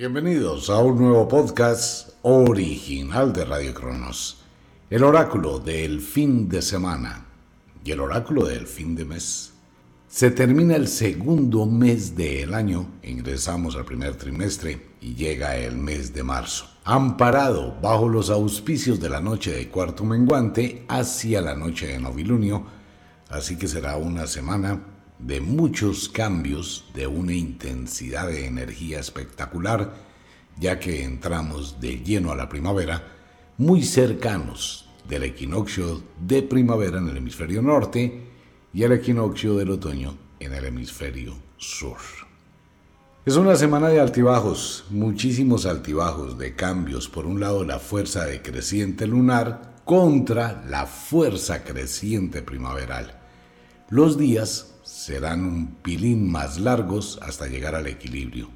Bienvenidos a un nuevo podcast original de Radio Cronos. El oráculo del fin de semana y el oráculo del fin de mes. Se termina el segundo mes del año, ingresamos al primer trimestre y llega el mes de marzo. Amparado bajo los auspicios de la noche de cuarto menguante hacia la noche de novilunio, así que será una semana de muchos cambios, de una intensidad de energía espectacular, ya que entramos de lleno a la primavera, muy cercanos del equinoccio de primavera en el hemisferio norte y el equinoccio del otoño en el hemisferio sur. Es una semana de altibajos, muchísimos altibajos, de cambios. Por un lado, la fuerza decreciente lunar contra la fuerza creciente primaveral. Los días serán un pilín más largos hasta llegar al equilibrio.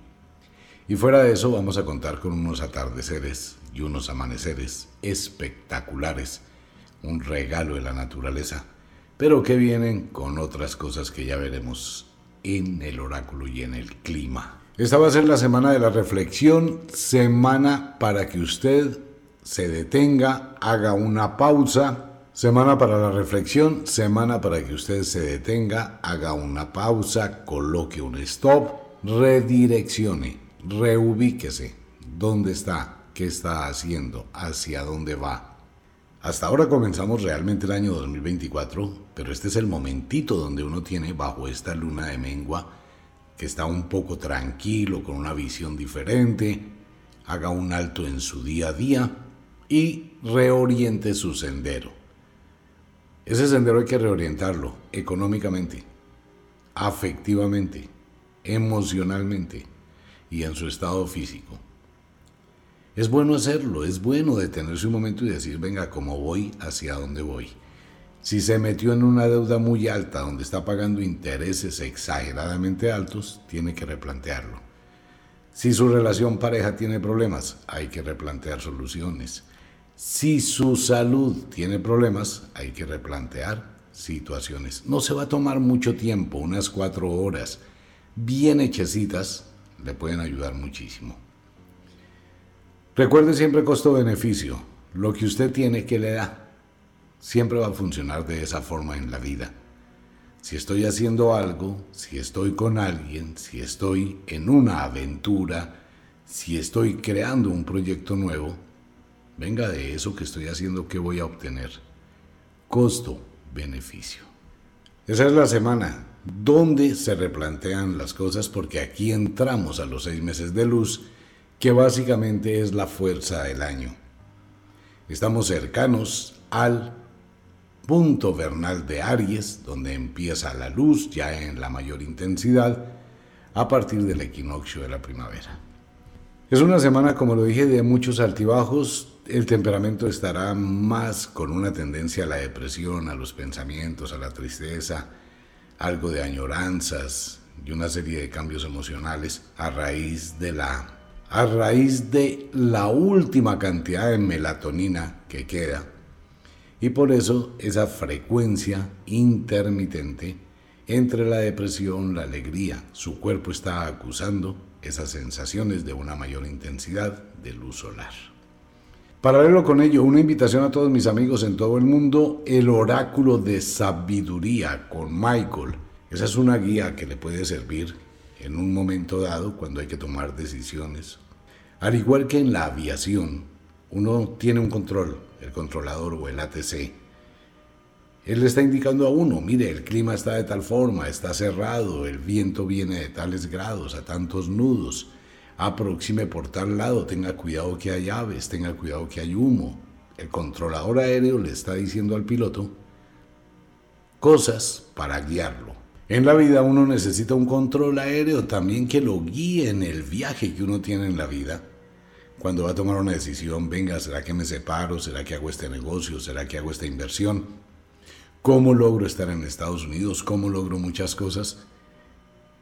Y fuera de eso vamos a contar con unos atardeceres y unos amaneceres espectaculares, un regalo de la naturaleza, pero que vienen con otras cosas que ya veremos en el oráculo y en el clima. Esta va a ser la semana de la reflexión, semana para que usted se detenga, haga una pausa Semana para la reflexión, semana para que usted se detenga, haga una pausa, coloque un stop, redireccione, reubíquese. ¿Dónde está? ¿Qué está haciendo? ¿Hacia dónde va? Hasta ahora comenzamos realmente el año 2024, pero este es el momentito donde uno tiene bajo esta luna de mengua que está un poco tranquilo, con una visión diferente, haga un alto en su día a día y reoriente su sendero. Ese sendero hay que reorientarlo económicamente, afectivamente, emocionalmente y en su estado físico. Es bueno hacerlo, es bueno detenerse un momento y decir, venga, ¿cómo voy? ¿Hacia dónde voy? Si se metió en una deuda muy alta donde está pagando intereses exageradamente altos, tiene que replantearlo. Si su relación pareja tiene problemas, hay que replantear soluciones. Si su salud tiene problemas, hay que replantear situaciones. No se va a tomar mucho tiempo, unas cuatro horas bien hechecitas le pueden ayudar muchísimo. Recuerde siempre costo-beneficio. Lo que usted tiene que le da siempre va a funcionar de esa forma en la vida. Si estoy haciendo algo, si estoy con alguien, si estoy en una aventura, si estoy creando un proyecto nuevo, venga de eso que estoy haciendo, ¿qué voy a obtener? Costo, beneficio. Esa es la semana donde se replantean las cosas porque aquí entramos a los seis meses de luz, que básicamente es la fuerza del año. Estamos cercanos al punto vernal de Aries, donde empieza la luz ya en la mayor intensidad a partir del equinoccio de la primavera. Es una semana, como lo dije, de muchos altibajos, el temperamento estará más con una tendencia a la depresión, a los pensamientos, a la tristeza, algo de añoranzas y una serie de cambios emocionales a raíz de la a raíz de la última cantidad de melatonina que queda. Y por eso esa frecuencia intermitente entre la depresión, la alegría, su cuerpo está acusando esas sensaciones de una mayor intensidad de luz solar. Paralelo con ello, una invitación a todos mis amigos en todo el mundo, el oráculo de sabiduría con Michael. Esa es una guía que le puede servir en un momento dado cuando hay que tomar decisiones. Al igual que en la aviación, uno tiene un control, el controlador o el ATC. Él le está indicando a uno, mire, el clima está de tal forma, está cerrado, el viento viene de tales grados, a tantos nudos aproxime por tal lado, tenga cuidado que hay aves, tenga cuidado que hay humo. El controlador aéreo le está diciendo al piloto cosas para guiarlo. En la vida uno necesita un control aéreo también que lo guíe en el viaje que uno tiene en la vida. Cuando va a tomar una decisión, venga, ¿será que me separo? ¿Será que hago este negocio? ¿Será que hago esta inversión? ¿Cómo logro estar en Estados Unidos? ¿Cómo logro muchas cosas?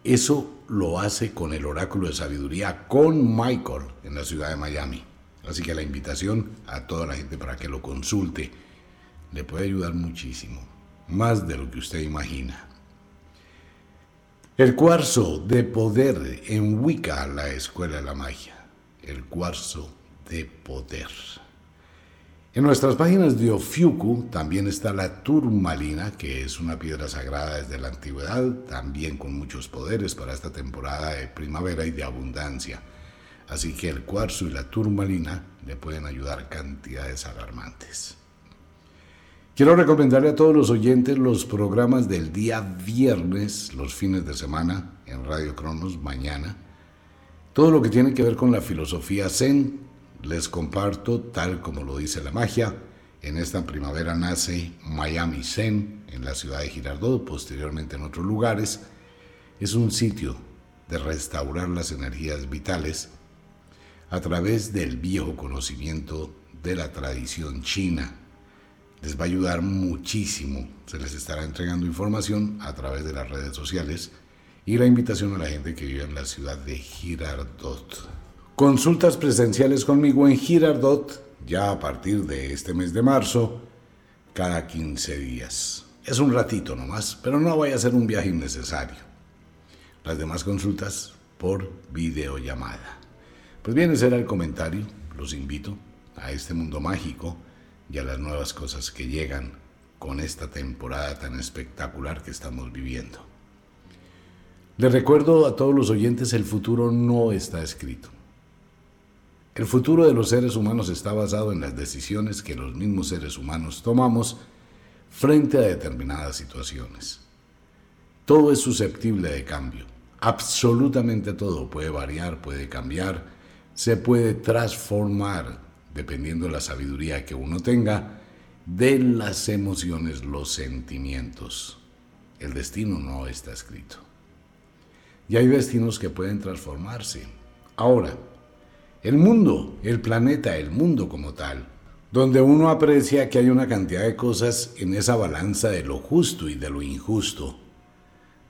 Eso lo hace con el oráculo de sabiduría, con Michael, en la ciudad de Miami. Así que la invitación a toda la gente para que lo consulte le puede ayudar muchísimo, más de lo que usted imagina. El cuarzo de poder en Wicca, la escuela de la magia. el cuarzo de poder. En nuestras páginas de Ofiuku también está la turmalina, que es una piedra sagrada desde la antigüedad, también con muchos poderes para esta temporada de primavera y de abundancia. Así que el cuarzo y la turmalina le pueden ayudar cantidades alarmantes. Quiero recomendarle a todos los oyentes los programas del día viernes, los fines de semana, en Radio Cronos, mañana. Todo lo que tiene que ver con la filosofía Zen, les comparto, tal como lo dice la magia, en esta primavera nace Miami Zen en la ciudad de Girardot, posteriormente en otros lugares. Es un sitio de restaurar las energías vitales a través del viejo conocimiento de la tradición china. Les va a ayudar muchísimo. Se les estará entregando información a través de las redes sociales y la invitación a la gente que vive en la ciudad de Girardot. Consultas presenciales conmigo en Girardot ya a partir de este mes de marzo, cada 15 días. Es un ratito nomás, pero no vaya a ser un viaje innecesario. Las demás consultas por videollamada. Pues bien, ese era el comentario. Los invito a este mundo mágico y a las nuevas cosas que llegan con esta temporada tan espectacular que estamos viviendo. Les recuerdo a todos los oyentes, el futuro no está escrito. El futuro de los seres humanos está basado en las decisiones que los mismos seres humanos tomamos frente a determinadas situaciones. Todo es susceptible de cambio. Absolutamente todo puede variar, puede cambiar, se puede transformar, dependiendo de la sabiduría que uno tenga, de las emociones, los sentimientos. El destino no está escrito. Y hay destinos que pueden transformarse. Ahora, el mundo, el planeta, el mundo como tal, donde uno aprecia que hay una cantidad de cosas en esa balanza de lo justo y de lo injusto.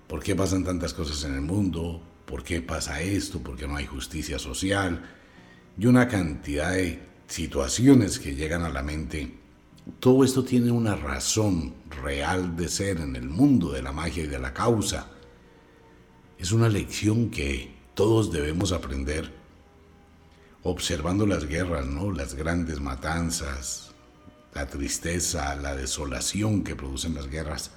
¿Por qué pasan tantas cosas en el mundo? ¿Por qué pasa esto? ¿Por qué no hay justicia social? Y una cantidad de situaciones que llegan a la mente. Todo esto tiene una razón real de ser en el mundo de la magia y de la causa. Es una lección que todos debemos aprender observando las guerras, ¿no? Las grandes matanzas, la tristeza, la desolación que producen las guerras,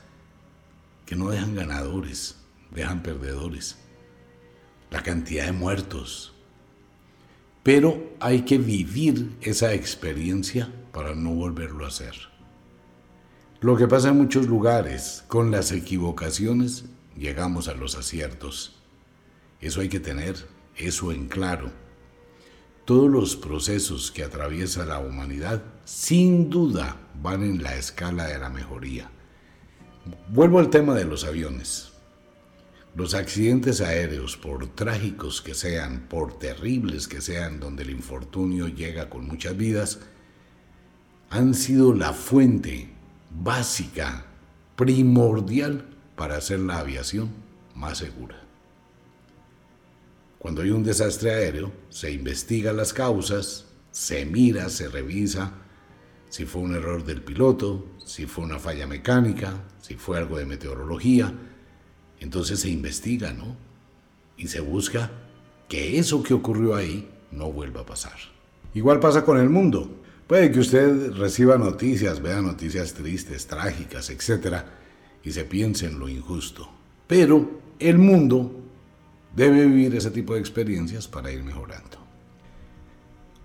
que no dejan ganadores, dejan perdedores. La cantidad de muertos. Pero hay que vivir esa experiencia para no volverlo a hacer. Lo que pasa en muchos lugares, con las equivocaciones llegamos a los aciertos. Eso hay que tener, eso en claro todos los procesos que atraviesa la humanidad sin duda van en la escala de la mejoría. Vuelvo al tema de los aviones. Los accidentes aéreos, por trágicos que sean, por terribles que sean, donde el infortunio llega con muchas vidas, han sido la fuente básica, primordial para hacer la aviación más segura. Cuando hay un desastre aéreo, se investiga las causas, se mira, se revisa si fue un error del piloto, si fue una falla mecánica, si fue algo de meteorología. Entonces se investiga, ¿no? Y se busca que eso que ocurrió ahí no vuelva a pasar. Igual pasa con el mundo. Puede que usted reciba noticias, vea noticias tristes, trágicas, etc. y se piense en lo injusto. Pero el mundo debe vivir ese tipo de experiencias para ir mejorando.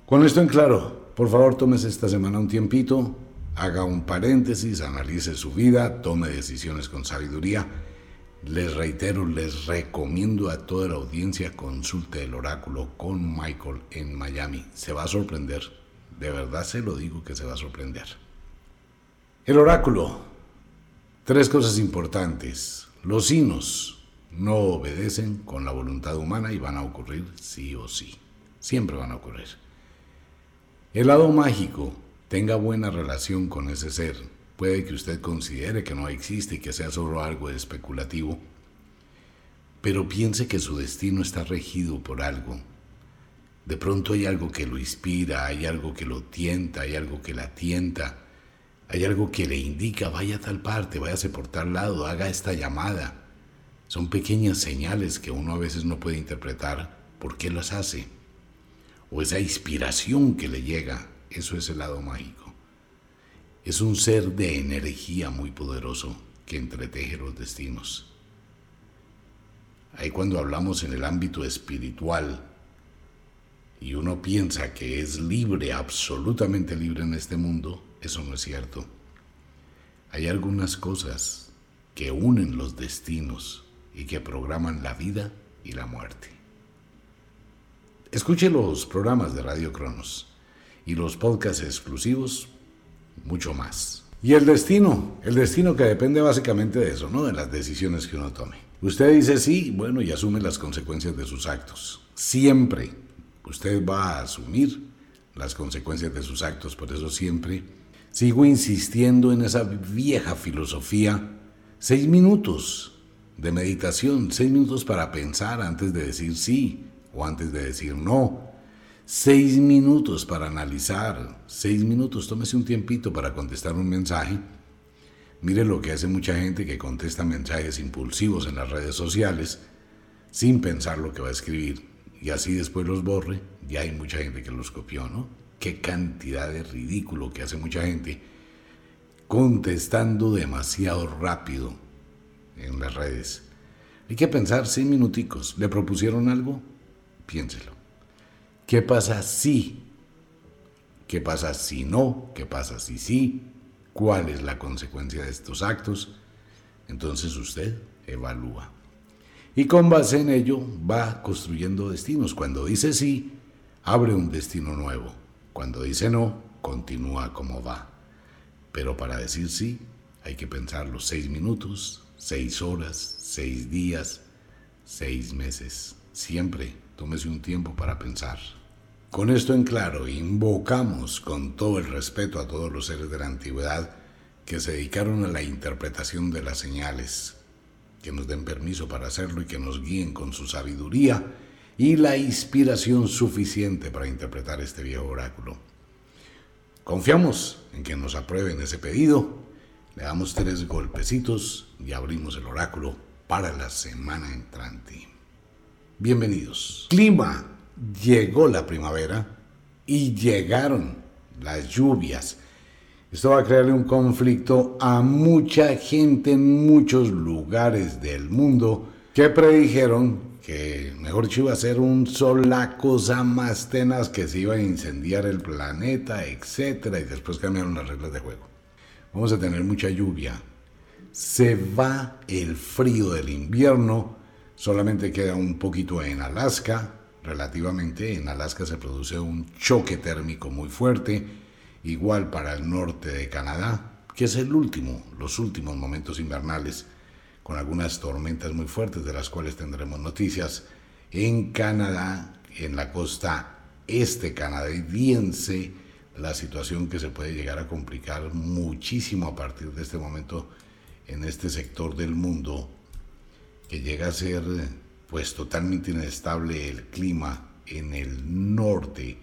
Con esto en claro, por favor tómese esta semana un tiempito, haga un paréntesis, analice su vida, tome decisiones con sabiduría. Les reitero, les recomiendo a toda la audiencia consulte el oráculo con Michael en Miami. Se va a sorprender, de verdad se lo digo que se va a sorprender. El oráculo, tres cosas importantes. Los sinos, no obedecen con la voluntad humana y van a ocurrir sí o sí. Siempre van a ocurrir. El lado mágico, tenga buena relación con ese ser. Puede que usted considere que no existe y que sea solo algo especulativo, pero piense que su destino está regido por algo. De pronto hay algo que lo inspira, hay algo que lo tienta, hay algo que la tienta, hay algo que le indica, vaya a tal parte, váyase por tal lado, haga esta llamada. Son pequeñas señales que uno a veces no puede interpretar por qué las hace. o esa inspiración que le llega, eso es el lado mágico. Es un ser de energía muy poderoso que entreteje los destinos. Ahí cuando hablamos en el ámbito espiritual y uno piensa que es libre, absolutamente libre en este mundo, eso no es cierto. Hay algunas cosas que unen los destinos y que programan la vida y la muerte. Escuche los programas de Radio Cronos y los podcasts exclusivos, mucho más. Y el destino, el destino que depende básicamente de eso, ¿no? De las decisiones que uno tome. Usted dice sí, bueno, y asume las consecuencias de sus actos. Siempre usted va a asumir las consecuencias de sus actos, por eso siempre sigo insistiendo en esa vieja filosofía. Seis minutos de meditación, seis minutos para pensar antes de decir sí o antes de decir no. Seis minutos para analizar, seis minutos, tómese un tiempito para contestar un mensaje. Mire lo que hace mucha gente que contesta mensajes impulsivos en las redes sociales sin pensar lo que va a escribir y así después los borre. Ya hay mucha gente que los copió, ¿no? Qué cantidad de ridículo que hace mucha gente contestando demasiado rápido en las redes. Hay que pensar seis minuticos. ¿Le propusieron algo? Piénselo. ¿Qué pasa si? ¿Qué pasa si no? ¿Qué pasa si sí? ¿Cuál es la consecuencia de estos actos? Entonces usted evalúa. Y con base en ello va construyendo destinos. Cuando dice sí, abre un destino nuevo. Cuando dice no, continúa como va. Pero para decir sí, hay que pensar los seis minutos, seis horas, seis días, seis meses. Siempre tómese un tiempo para pensar. Con esto en claro, invocamos con todo el respeto a todos los seres de la antigüedad que se dedicaron a la interpretación de las señales, que nos den permiso para hacerlo y que nos guíen con su sabiduría y la inspiración suficiente para interpretar este viejo oráculo. Confiamos en que nos aprueben ese pedido le damos tres golpecitos y abrimos el oráculo para la semana entrante. Bienvenidos. Clima. Llegó la primavera y llegaron las lluvias. Esto va a crearle un conflicto a mucha gente en muchos lugares del mundo que predijeron que, mejor dicho, iba a ser un sol la cosa más tenaz que se iba a incendiar el planeta, etcétera, y después cambiaron las reglas de juego vamos a tener mucha lluvia. Se va el frío del invierno, solamente queda un poquito en Alaska, relativamente. En Alaska se produce un choque térmico muy fuerte, igual para el norte de Canadá, que es el último, los últimos momentos invernales, con algunas tormentas muy fuertes de las cuales tendremos noticias. En Canadá, en la costa este canadiense, la situación que se puede llegar a complicar muchísimo a partir de este momento en este sector del mundo que llega a ser pues totalmente inestable el clima en el norte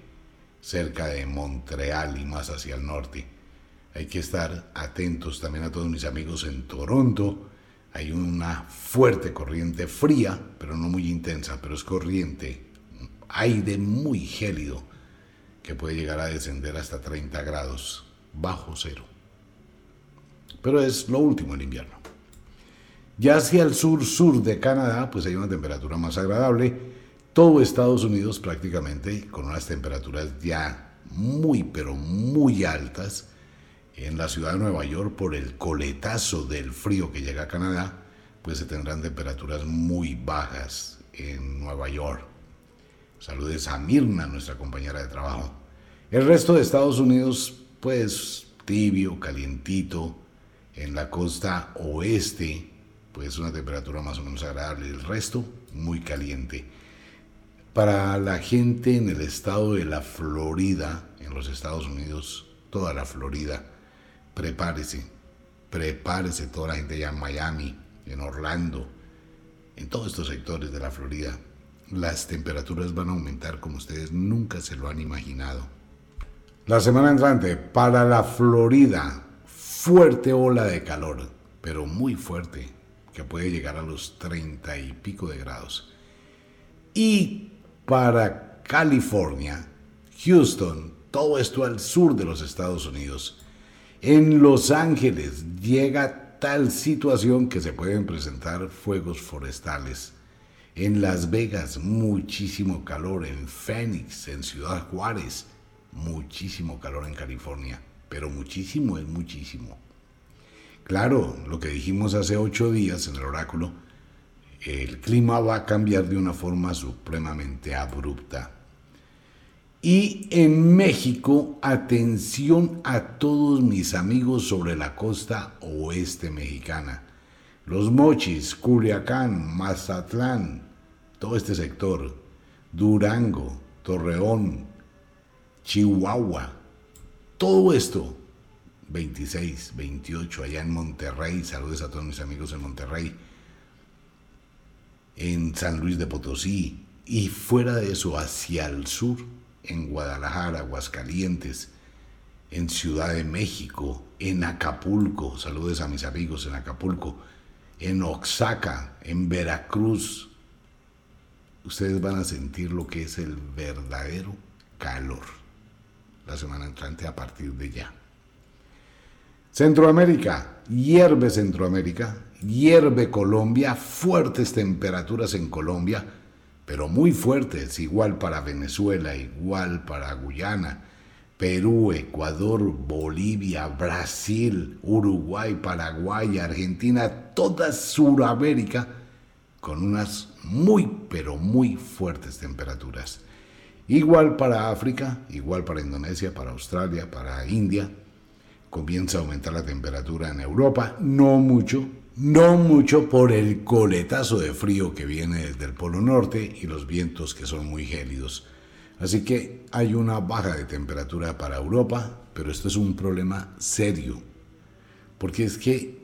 cerca de Montreal y más hacia el norte. Hay que estar atentos también a todos mis amigos en Toronto. Hay una fuerte corriente fría pero no muy intensa pero es corriente aire muy gélido que puede llegar a descender hasta 30 grados bajo cero. Pero es lo último el invierno. Ya hacia el sur-sur de Canadá, pues hay una temperatura más agradable. Todo Estados Unidos prácticamente con unas temperaturas ya muy, pero muy altas. En la ciudad de Nueva York, por el coletazo del frío que llega a Canadá, pues se tendrán temperaturas muy bajas en Nueva York. Saludes a Mirna, nuestra compañera de trabajo. El resto de Estados Unidos, pues tibio, calientito. En la costa oeste, pues una temperatura más o menos agradable. El resto, muy caliente. Para la gente en el estado de la Florida, en los Estados Unidos, toda la Florida, prepárese, prepárese toda la gente allá en Miami, en Orlando, en todos estos sectores de la Florida las temperaturas van a aumentar como ustedes nunca se lo han imaginado. La semana entrante, para la Florida, fuerte ola de calor, pero muy fuerte, que puede llegar a los 30 y pico de grados. Y para California, Houston, todo esto al sur de los Estados Unidos. En Los Ángeles llega tal situación que se pueden presentar fuegos forestales. En Las Vegas, muchísimo calor. En Phoenix, en Ciudad Juárez, muchísimo calor en California. Pero muchísimo es muchísimo. Claro, lo que dijimos hace ocho días en el oráculo, el clima va a cambiar de una forma supremamente abrupta. Y en México, atención a todos mis amigos sobre la costa oeste mexicana. Los Mochis, Culiacán, Mazatlán, todo este sector, Durango, Torreón, Chihuahua, todo esto, 26, 28, allá en Monterrey, saludos a todos mis amigos en Monterrey, en San Luis de Potosí y fuera de eso hacia el sur en Guadalajara, Aguascalientes, en Ciudad de México, en Acapulco, saludos a mis amigos en Acapulco, en Oaxaca, en Veracruz, ustedes van a sentir lo que es el verdadero calor la semana entrante a partir de ya. Centroamérica, hierve Centroamérica, hierve Colombia, fuertes temperaturas en Colombia, pero muy fuertes, igual para Venezuela, igual para Guyana, Perú, Ecuador, Bolivia, Brasil, Uruguay, Paraguay, Argentina, toda Sudamérica, con unas muy, pero muy fuertes temperaturas. Igual para África, igual para Indonesia, para Australia, para India. Comienza a aumentar la temperatura en Europa, no mucho, no mucho por el coletazo de frío que viene desde el Polo Norte y los vientos que son muy gélidos. Así que hay una baja de temperatura para Europa, pero esto es un problema serio, porque es que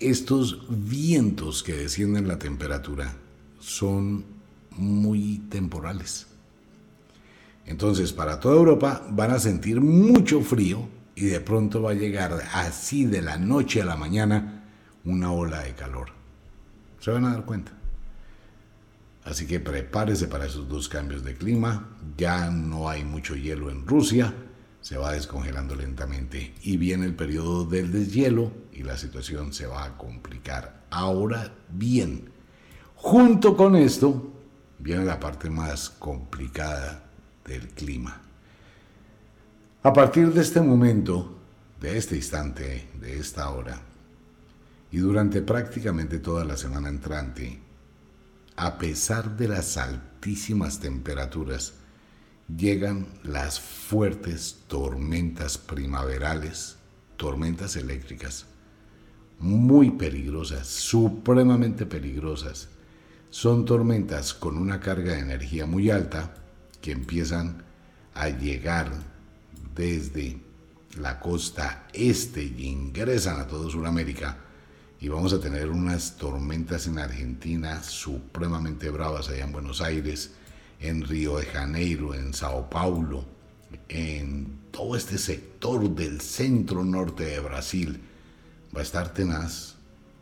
estos vientos que descienden la temperatura son muy temporales. Entonces, para toda Europa van a sentir mucho frío y de pronto va a llegar así de la noche a la mañana una ola de calor. Se van a dar cuenta. Así que prepárese para esos dos cambios de clima. Ya no hay mucho hielo en Rusia. Se va descongelando lentamente. Y viene el periodo del deshielo y la situación se va a complicar. Ahora bien, junto con esto viene la parte más complicada del clima. A partir de este momento, de este instante, de esta hora, y durante prácticamente toda la semana entrante, a pesar de las altísimas temperaturas, llegan las fuertes tormentas primaverales, tormentas eléctricas, muy peligrosas, supremamente peligrosas. Son tormentas con una carga de energía muy alta que empiezan a llegar desde la costa este y ingresan a toda Sudamérica y vamos a tener unas tormentas en Argentina supremamente bravas allá en Buenos Aires, en Río de Janeiro, en Sao Paulo, en todo este sector del centro norte de Brasil. Va a estar tenaz,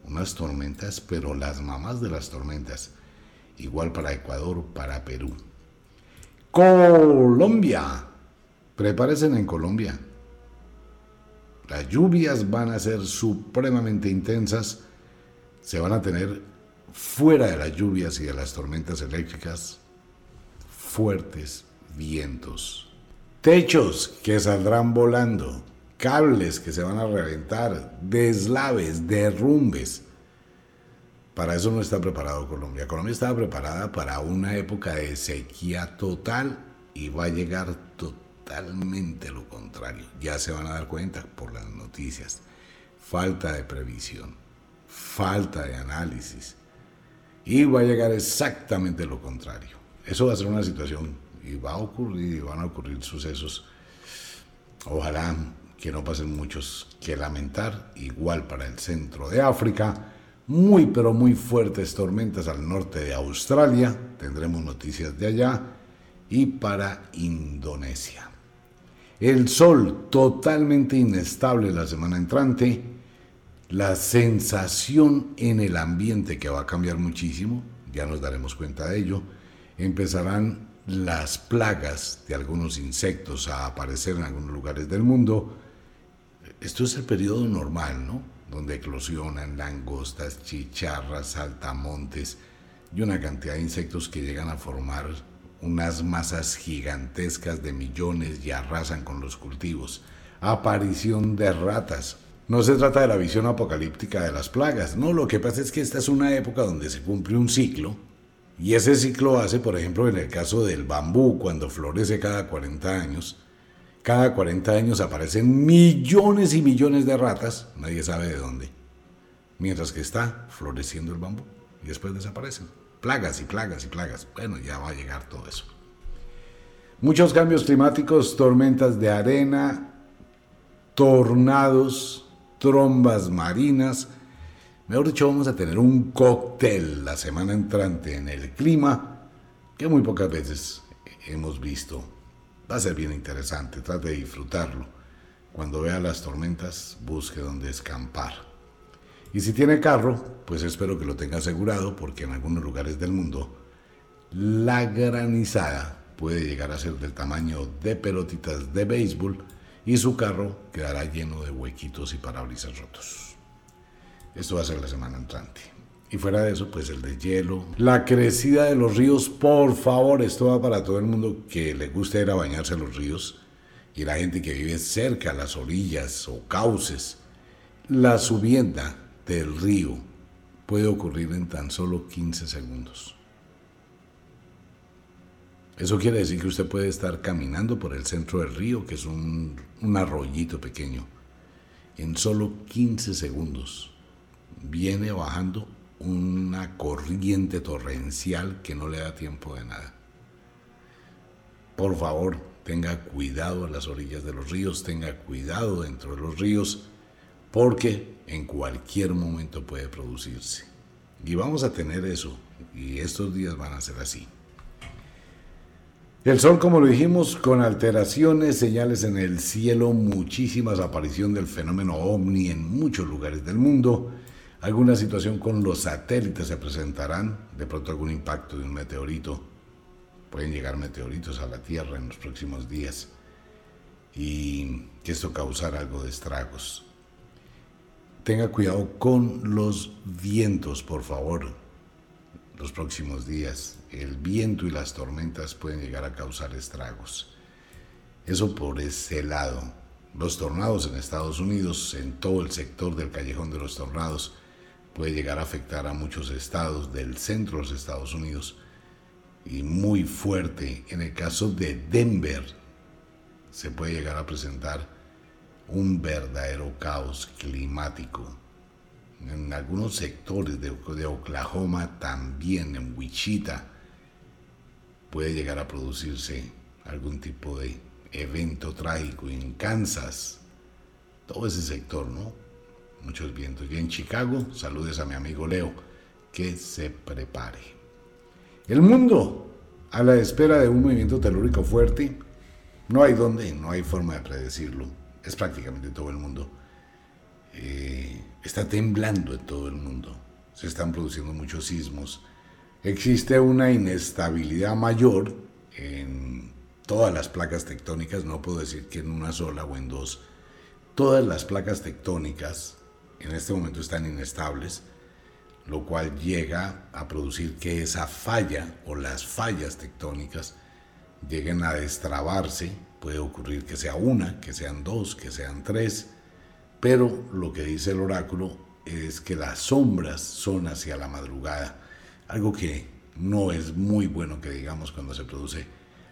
unas tormentas, pero las mamás de las tormentas, igual para Ecuador, para Perú. Colombia, prepárense en Colombia. Las lluvias van a ser supremamente intensas. Se van a tener fuera de las lluvias y de las tormentas eléctricas fuertes vientos. Techos que saldrán volando. Cables que se van a reventar. Deslaves, derrumbes. Para eso no está preparado Colombia. Colombia estaba preparada para una época de sequía total y va a llegar total totalmente lo contrario. Ya se van a dar cuenta por las noticias. Falta de previsión, falta de análisis. Y va a llegar exactamente lo contrario. Eso va a ser una situación y va a ocurrir y van a ocurrir sucesos. Ojalá que no pasen muchos que lamentar. Igual para el centro de África. Muy pero muy fuertes tormentas al norte de Australia. Tendremos noticias de allá. Y para Indonesia. El sol totalmente inestable la semana entrante. La sensación en el ambiente que va a cambiar muchísimo, ya nos daremos cuenta de ello. Empezarán las plagas de algunos insectos a aparecer en algunos lugares del mundo, esto es el periodo normal, ¿no? Donde eclosionan langostas, chicharras, saltamontes y una cantidad de insectos que llegan a formar unas masas gigantescas de millones y arrasan con los cultivos. Aparición de ratas. No se trata de la visión apocalíptica de las plagas, no, lo que pasa es que esta es una época donde se cumple un ciclo y ese ciclo hace, por ejemplo, en el caso del bambú, cuando florece cada 40 años, cada 40 años aparecen millones y millones de ratas, nadie sabe de dónde, mientras que está floreciendo el bambú y después desaparecen. Plagas y plagas y plagas. Bueno, ya va a llegar todo eso. Muchos cambios climáticos, tormentas de arena, tornados, trombas marinas, Mejor dicho, vamos a tener un cóctel la semana entrante en el clima que muy pocas veces hemos visto. Va a ser bien interesante, trate de disfrutarlo. Cuando vea las tormentas, busque donde escampar. Y si tiene carro, pues espero que lo tenga asegurado porque en algunos lugares del mundo la granizada puede llegar a ser del tamaño de pelotitas de béisbol y su carro quedará lleno de huequitos y parabrisas rotos. Esto va a ser la semana entrante. Y fuera de eso, pues el de hielo, la crecida de los ríos, por favor, esto va para todo el mundo que le gusta ir a bañarse a los ríos y la gente que vive cerca a las orillas o cauces. La subienda del río puede ocurrir en tan solo 15 segundos. Eso quiere decir que usted puede estar caminando por el centro del río, que es un, un arroyito pequeño, en solo 15 segundos viene bajando una corriente torrencial que no le da tiempo de nada. Por favor, tenga cuidado a las orillas de los ríos, tenga cuidado dentro de los ríos, porque en cualquier momento puede producirse. Y vamos a tener eso, y estos días van a ser así. El sol, como lo dijimos, con alteraciones, señales en el cielo, muchísimas aparición del fenómeno ovni en muchos lugares del mundo alguna situación con los satélites se presentarán, de pronto algún impacto de un meteorito. Pueden llegar meteoritos a la Tierra en los próximos días y que esto causará algo de estragos. Tenga cuidado con los vientos, por favor, los próximos días. El viento y las tormentas pueden llegar a causar estragos. Eso por ese lado. Los tornados en Estados Unidos, en todo el sector del callejón de los tornados, puede llegar a afectar a muchos estados del centro de los Estados Unidos y muy fuerte. En el caso de Denver se puede llegar a presentar un verdadero caos climático. En algunos sectores de, Oklahoma, también en Wichita, puede llegar a producirse algún tipo de evento trágico. En Kansas, todo ese sector, ¿no? Muchos vientos. Y en Chicago, saludes a mi amigo Leo, que se prepare. El mundo, a la espera de un movimiento telúrico fuerte, no hay dónde, no hay forma de predecirlo. Es prácticamente todo el mundo. Eh, está temblando en todo el mundo. Se están produciendo muchos sismos. Existe una inestabilidad mayor en todas las placas tectónicas, no puedo decir que en una sola o en dos. Todas las placas tectónicas en este momento están inestables, lo cual llega a producir que esa falla o las fallas tectónicas lleguen a destrabarse. Puede ocurrir que sea una, que sean dos, que sean tres, pero lo que dice el oráculo es que las sombras son hacia la madrugada, algo que no es muy bueno que digamos cuando se produce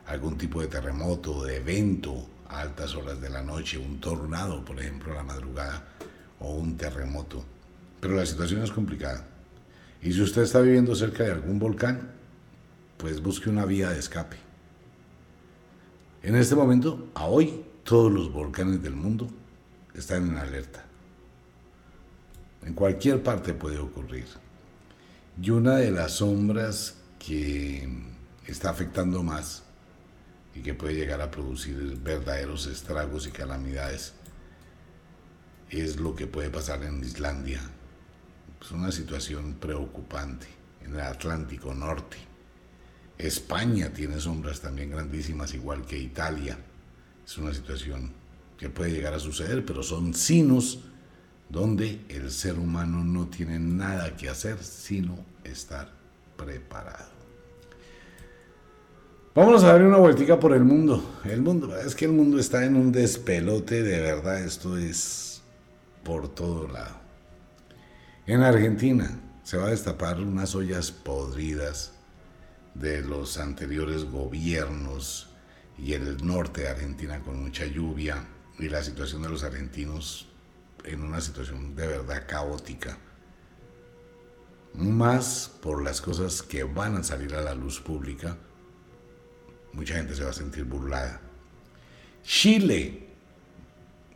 algún tipo de terremoto, de evento a altas horas de la noche, un tornado, por ejemplo, a la madrugada o un terremoto. Pero la situación es complicada. Y si usted está viviendo cerca de algún volcán, pues busque una vía de escape. En este momento, a hoy, todos los volcanes del mundo están en alerta. En cualquier parte puede ocurrir. Y una de las sombras que está afectando más y que puede llegar a producir verdaderos estragos y calamidades es lo que puede pasar en Islandia. Es una situación preocupante en el Atlántico Norte. España tiene sombras también grandísimas, igual que Italia. Es una situación que puede llegar a suceder, pero son sinos donde el ser humano no tiene nada que hacer sino estar preparado. Vamos a dar una vueltica por el mundo. El mundo, es que el mundo está en un despelote, de verdad, esto es por todo lado. En Argentina se va a destapar unas ollas podridas de los anteriores gobiernos y el norte de Argentina con mucha lluvia y la situación de los argentinos en una situación de verdad caótica. Más por las cosas que van a salir a la luz pública, mucha gente se va a sentir burlada. Chile,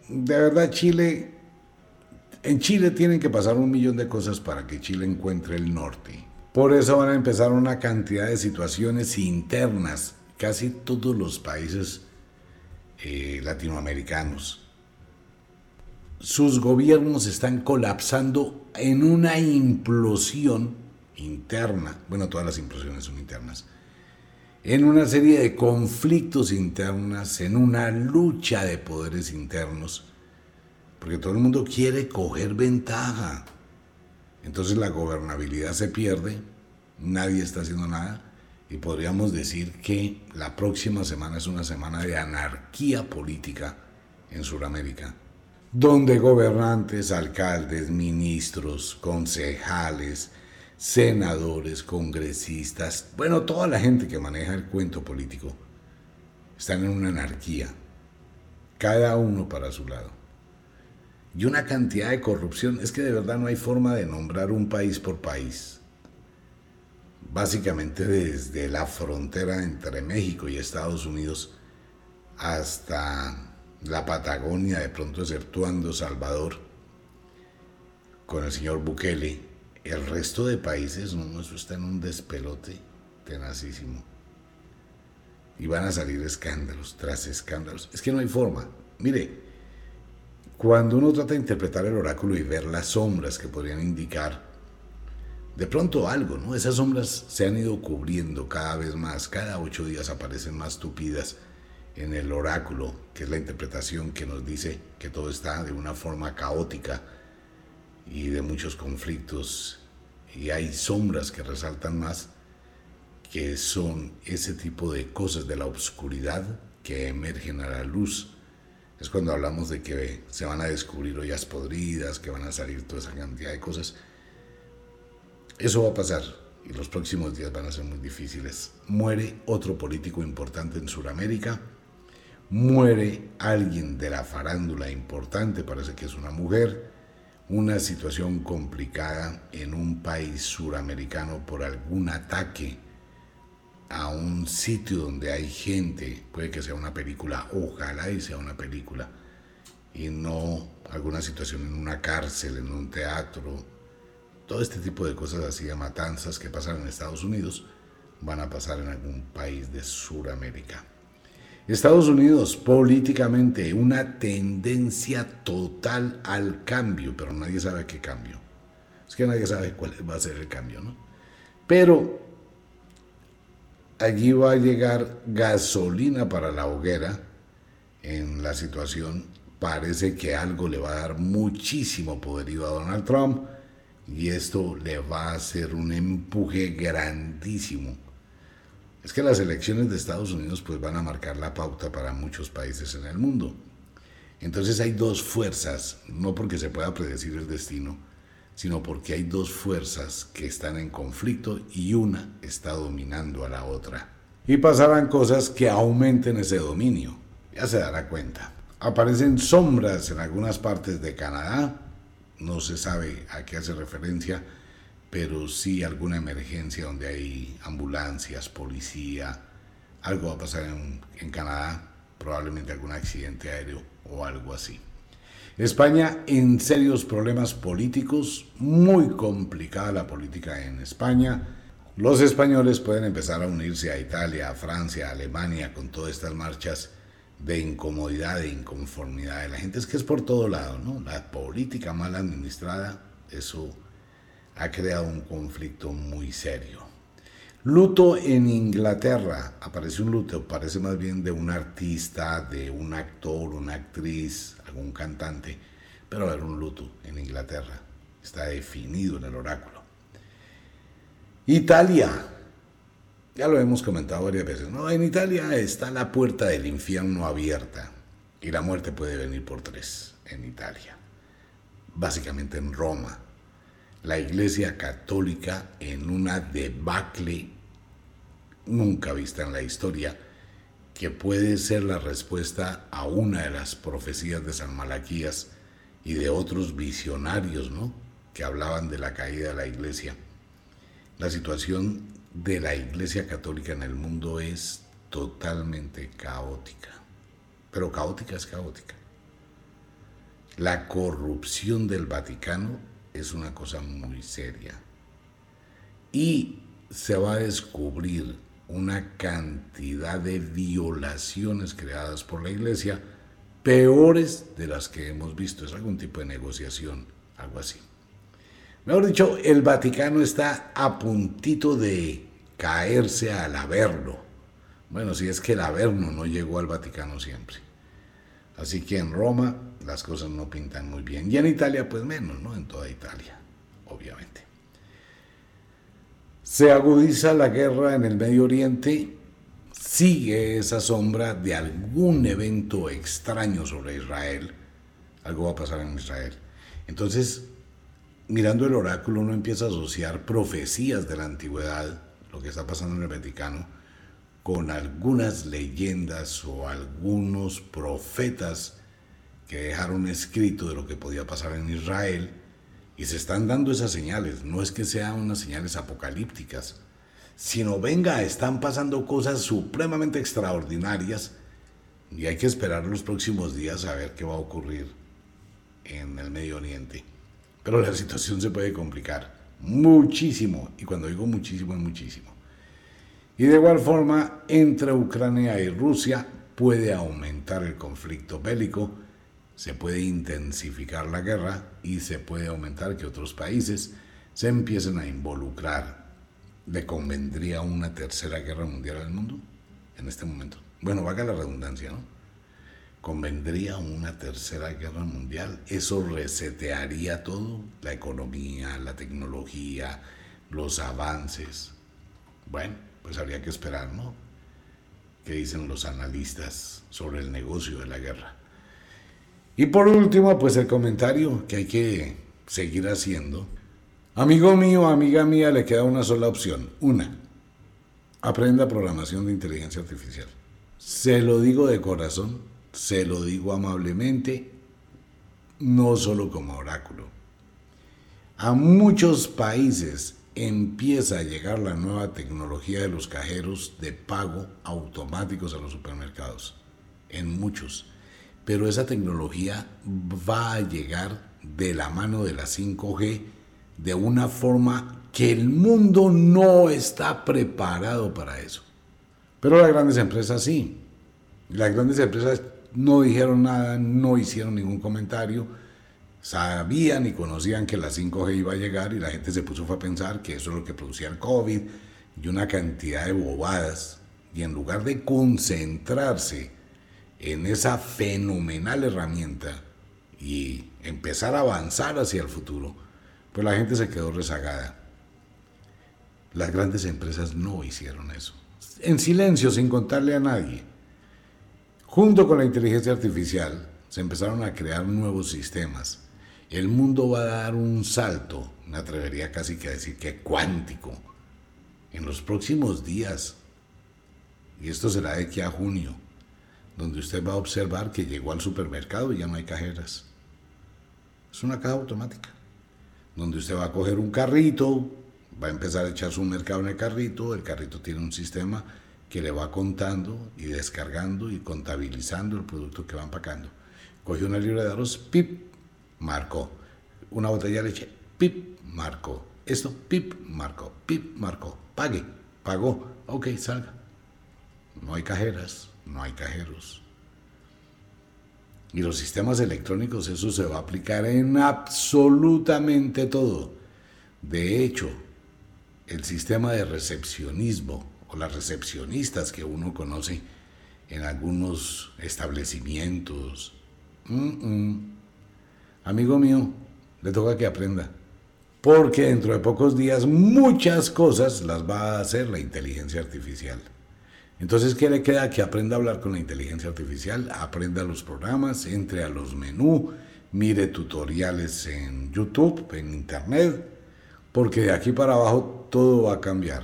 de verdad Chile, en Chile tienen que pasar un millón de cosas para que Chile encuentre el norte. Por eso van a empezar una cantidad de situaciones internas, casi todos los países eh, latinoamericanos. Sus gobiernos están colapsando en una implosión interna, bueno, todas las implosiones son internas, en una serie de conflictos internas, en una lucha de poderes internos, porque todo el mundo quiere coger ventaja. Entonces la gobernabilidad se pierde, nadie está haciendo nada y podríamos decir que la próxima semana es una semana de anarquía política en Sudamérica donde gobernantes, alcaldes, ministros, concejales, senadores, congresistas, bueno, toda la gente que maneja el cuento político, están en una anarquía, cada uno para su lado. Y una cantidad de corrupción, es que de verdad no hay forma de nombrar un país por país. Básicamente desde la frontera entre México y Estados Unidos hasta la Patagonia, de pronto exceptuando Salvador, con el señor Bukele, el resto de países, no, eso está en un despelote tenacísimo. Y van a salir escándalos tras escándalos. Es que no hay forma. Mire, cuando uno trata de interpretar el oráculo y ver las sombras que podrían indicar de pronto algo, ¿no? Esas sombras se han ido cubriendo cada vez más, cada ocho días aparecen más tupidas en el oráculo, que es la interpretación que nos dice que todo está de una forma caótica y de muchos conflictos, y hay sombras que resaltan más, que son ese tipo de cosas de la oscuridad que emergen a la luz. Es cuando hablamos de que se van a descubrir ollas podridas, que van a salir toda esa cantidad de cosas. Eso va a pasar y los próximos días van a ser muy difíciles. Muere otro político importante en Sudamérica muere alguien de la farándula importante, parece que es una mujer, una situación complicada en un país suramericano por algún ataque a un sitio donde hay gente, puede que sea una película, ojalá y sea una película, y no alguna situación en una cárcel, en un teatro, todo este tipo de cosas así de matanzas que pasan en Estados Unidos van a pasar en algún país de Suramérica. Estados Unidos, políticamente, una tendencia total al cambio, pero nadie sabe qué cambio. Es que nadie sabe cuál va a ser el cambio, ¿no? Pero allí va a llegar gasolina para la hoguera en la situación. Parece que algo le va a dar muchísimo poderío a Donald Trump y esto le va a hacer un empuje grandísimo es que las elecciones de Estados Unidos pues van a marcar la pauta para muchos países en el mundo. Entonces hay dos fuerzas, no porque se pueda predecir el destino, sino porque hay dos fuerzas que están en conflicto y una está dominando a la otra. Y pasarán cosas que aumenten ese dominio. Ya se dará cuenta. Aparecen sombras en algunas partes de Canadá, no se sabe a qué hace referencia, pero sí alguna emergencia donde hay ambulancias, policía, algo va a pasar en, en, Canadá, probablemente algún accidente aéreo o algo así. España en serios problemas políticos, muy complicada la política en España. Los españoles pueden empezar a unirse a Italia, a Francia, a Alemania con todas estas marchas de incomodidad, e inconformidad de la gente. Es que es por todo lado, ¿no? La política mal administrada, eso ha creado un conflicto muy serio. Luto en Inglaterra. Aparece un luto, parece más bien de un artista, de un actor, una actriz, algún cantante, pero era un luto en Inglaterra. Está definido en el oráculo. Italia. Ya lo hemos comentado varias veces. ¿no? En Italia está la puerta del infierno abierta y la muerte puede venir por tres en Italia. Básicamente en Roma. La Iglesia Católica en una debacle nunca vista en la historia que puede ser la respuesta a una de las profecías de San Malaquías y de otros visionarios, ¿no? Que hablaban de la caída de la iglesia. La situación de la Iglesia Católica en el mundo es totalmente caótica, pero caótica es caótica. La corrupción del Vaticano es una cosa muy seria y se va a descubrir una cantidad de violaciones creadas por la Iglesia peores de las que hemos visto. Es algún tipo de negociación, algo así. Mejor dicho, el Vaticano está a puntito de caerse al Averno. Bueno, si es que el Averno no llegó al Vaticano siempre. Así que en Roma las cosas no pintan muy bien. Y en Italia, pues menos, ¿no? En toda Italia, obviamente. Se agudiza la guerra en el Medio Oriente. Sigue esa sombra de algún evento extraño sobre Israel. Algo va a pasar en Israel. Entonces, mirando el oráculo uno empieza a asociar profecías de la antigüedad, lo que está pasando en el Vaticano, con algunas leyendas o algunos profetas que dejaron escrito de lo que podía pasar en Israel y se están dando esas señales. No es que sean unas señales apocalípticas, sino venga, están pasando cosas supremamente extraordinarias y hay que esperar los próximos días a ver qué va a ocurrir en el Medio Oriente. Pero la situación se puede complicar muchísimo, y cuando digo muchísimo es muchísimo. Y de igual forma, entre Ucrania y Rusia puede aumentar el conflicto bélico, se puede intensificar la guerra y se puede aumentar que otros países se empiecen a involucrar. ¿Le convendría una tercera guerra mundial al mundo en este momento? Bueno, vaga la redundancia, ¿no? convendría una tercera guerra mundial. Eso resetearía todo, la economía, la tecnología, los avances. Bueno, pues habría que esperar, ¿no? ¿Qué dicen los analistas sobre el negocio de la guerra? Y por último, pues el comentario que hay que seguir haciendo. Amigo mío, amiga mía, le queda una sola opción. Una, aprenda programación de inteligencia artificial. Se lo digo de corazón, se lo digo amablemente, no solo como oráculo. A muchos países empieza a llegar la nueva tecnología de los cajeros de pago automáticos a los supermercados, en muchos. Pero esa tecnología va a llegar de la mano de la 5G de una forma que el mundo no está preparado para eso. Pero las grandes empresas sí. Las grandes empresas no dijeron nada, no hicieron ningún comentario. Sabían y conocían que la 5G iba a llegar y la gente se puso a pensar que eso es lo que producía el COVID y una cantidad de bobadas. Y en lugar de concentrarse en esa fenomenal herramienta y empezar a avanzar hacia el futuro, pues la gente se quedó rezagada. Las grandes empresas no hicieron eso. En silencio, sin contarle a nadie. Junto con la inteligencia artificial se empezaron a crear nuevos sistemas. El mundo va a dar un salto, me atrevería casi que a decir que cuántico, en los próximos días. Y esto será de aquí a junio, donde usted va a observar que llegó al supermercado y ya no hay cajeras. Es una caja automática, donde usted va a coger un carrito, va a empezar a echar su mercado en el carrito, el carrito tiene un sistema que le va contando y descargando y contabilizando el producto que va empacando. Cogió una libra de arroz, pip, marcó. Una botella de leche, pip, marcó. Esto, pip, marcó. Pip, marcó. Pague, pagó. Ok, salga. No hay cajeras, no hay cajeros. Y los sistemas electrónicos, eso se va a aplicar en absolutamente todo. De hecho, el sistema de recepcionismo o las recepcionistas que uno conoce en algunos establecimientos. Amigo mío, le toca que aprenda. Porque dentro de pocos días muchas cosas las va a hacer la inteligencia artificial. Entonces, ¿qué le queda? Que aprenda a hablar con la inteligencia artificial, aprenda los programas, entre a los menús, mire tutoriales en YouTube, en Internet, porque de aquí para abajo todo va a cambiar.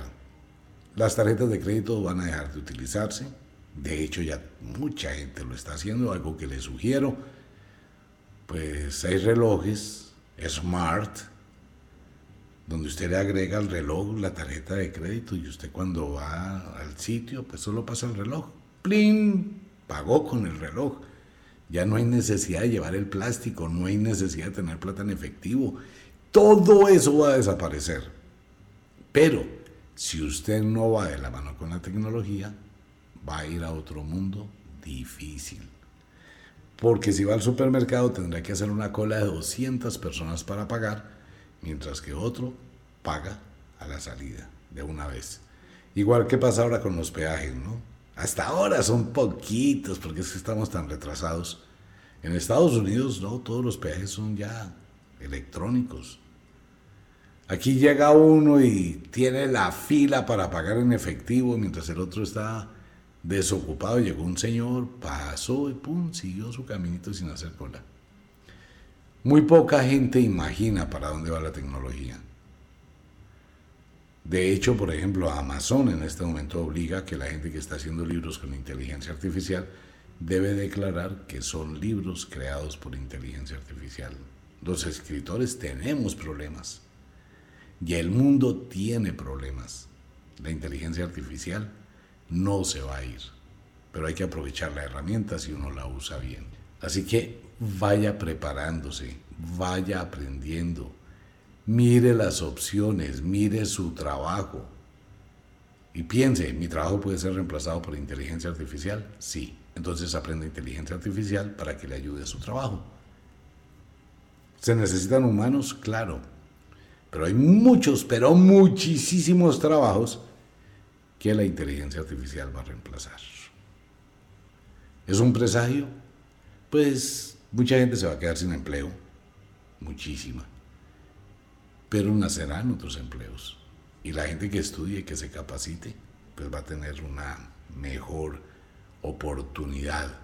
Las tarjetas de crédito van a dejar de utilizarse. De hecho, ya mucha gente lo está haciendo, algo que le sugiero. Pues hay relojes smart donde usted le agrega al reloj la tarjeta de crédito y usted cuando va al sitio, pues solo pasa el reloj. ¡Plin! Pagó con el reloj. Ya no hay necesidad de llevar el plástico, no hay necesidad de tener plata en efectivo. Todo eso va a desaparecer. Pero si usted no va de la mano con la tecnología, va a ir a otro mundo difícil. Porque si va al supermercado tendrá que hacer una cola de 200 personas para pagar mientras que otro paga a la salida de una vez. Igual que pasa ahora con los peajes, ¿no? Hasta ahora son poquitos porque es que estamos tan retrasados. En Estados Unidos, no, todos los peajes son ya electrónicos. Aquí llega uno y tiene la fila para pagar en efectivo mientras el otro está desocupado. Llegó un señor, pasó y pum, siguió su caminito sin hacer cola. Muy poca gente imagina para dónde va la tecnología. De hecho, por ejemplo, Amazon en este momento obliga a que la gente que está haciendo libros con inteligencia artificial debe declarar que son libros creados por inteligencia artificial. Los escritores tenemos problemas y el mundo tiene problemas. La inteligencia artificial no se va a ir, pero hay que aprovechar la herramienta si uno la usa bien. Así que vaya preparándose, vaya aprendiendo, mire las opciones, mire su trabajo. Y piense, ¿mi trabajo puede ser reemplazado por inteligencia artificial? Sí. Entonces aprenda inteligencia artificial para que le ayude a su trabajo. ¿Se necesitan humanos? Claro. Pero hay muchos, pero muchísimos trabajos que la inteligencia artificial va a reemplazar. ¿Es un presagio? Pues mucha gente se va a quedar sin empleo, muchísima, pero nacerán otros empleos. Y la gente que estudie, que se capacite, pues va a tener una mejor oportunidad.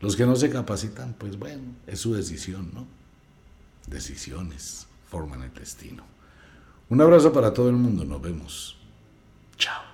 Los que no se capacitan, pues bueno, es su decisión, ¿no? Decisiones forman el destino. Un abrazo para todo el mundo, nos vemos. Chao.